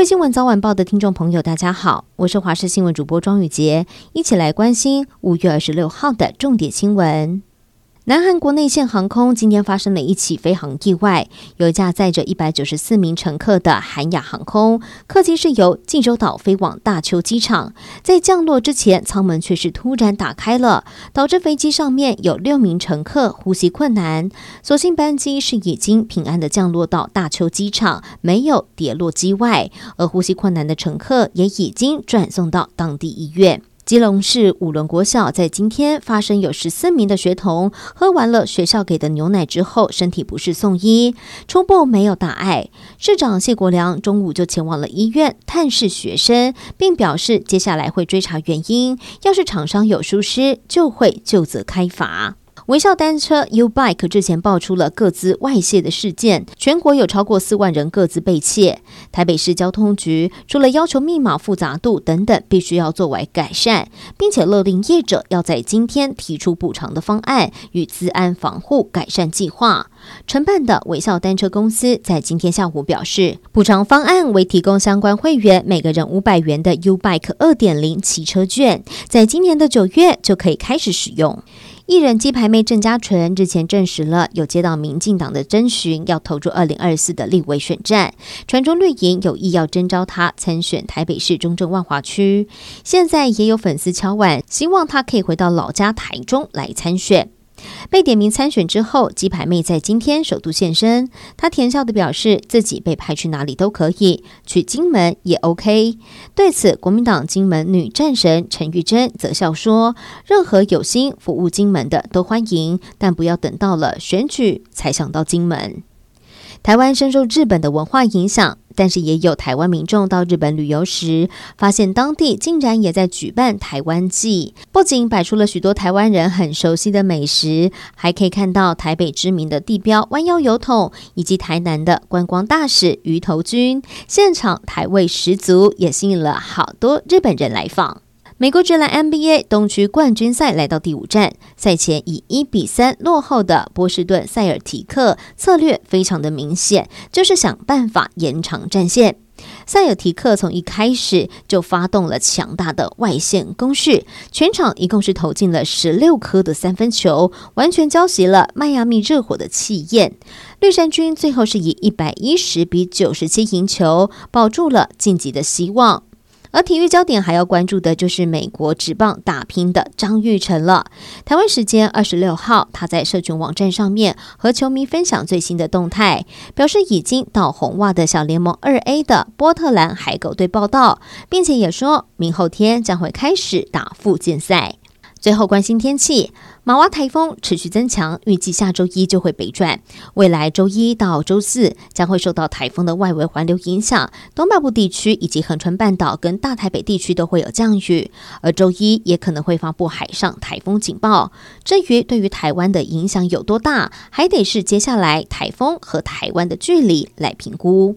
位新闻早晚报的听众朋友，大家好，我是华视新闻主播庄宇杰，一起来关心五月二十六号的重点新闻。南韩国内线航空今天发生了一起飞航意外，有一架载着一百九十四名乘客的韩亚航空客机是由济州岛飞往大邱机场，在降落之前舱门却是突然打开了，导致飞机上面有六名乘客呼吸困难。所幸班机是已经平安的降落到大邱机场，没有跌落机外，而呼吸困难的乘客也已经转送到当地医院。基隆市五伦国小在今天发生有十四名的学童喝完了学校给的牛奶之后，身体不适送医，初步没有大碍。市长谢国良中午就前往了医院探视学生，并表示接下来会追查原因，要是厂商有疏失，就会就责开罚。微笑单车 U-Bike 之前爆出了个资外泄的事件，全国有超过四万人个资被窃。台北市交通局除了要求密码复杂度等等必须要作为改善，并且勒令业者要在今天提出补偿的方案与资安防护改善计划。承办的微笑单车公司在今天下午表示，补偿方案为提供相关会员每个人五百元的 U-Bike 二点零骑车券，在今年的九月就可以开始使用。艺人鸡排妹郑家纯日前证实了有接到民进党的征询，要投入二零二四的立委选战，传中绿营有意要征召他参选台北市中正万华区。现在也有粉丝敲碗，希望他可以回到老家台中来参选。被点名参选之后，鸡排妹在今天首度现身。她甜笑地表示，自己被派去哪里都可以，去金门也 OK。对此，国民党金门女战神陈玉珍则笑说：“任何有心服务金门的都欢迎，但不要等到了选举才想到金门。”台湾深受日本的文化影响。但是也有台湾民众到日本旅游时，发现当地竟然也在举办台湾祭，不仅摆出了许多台湾人很熟悉的美食，还可以看到台北知名的地标弯腰油桶，以及台南的观光大使鱼头君，现场台味十足，也吸引了好多日本人来访。美国职篮 NBA 东区冠军赛来到第五战，赛前以一比三落后的波士顿塞尔提克策略非常的明显，就是想办法延长战线。塞尔提克从一开始就发动了强大的外线攻势，全场一共是投进了十六颗的三分球，完全浇熄了迈阿密热火的气焰。绿衫军最后是以一百一十比九十七赢球，保住了晋级的希望。而体育焦点还要关注的就是美国职棒打拼的张玉成了。台湾时间二十六号，他在社群网站上面和球迷分享最新的动态，表示已经到红袜的小联盟二 A 的波特兰海狗队报道，并且也说明后天将会开始打复健赛。最后关心天气，玛娃台风持续增强，预计下周一就会北转。未来周一到周四将会受到台风的外围环流影响，东半部地区以及恒春半岛跟大台北地区都会有降雨，而周一也可能会发布海上台风警报。至于对于台湾的影响有多大，还得是接下来台风和台湾的距离来评估。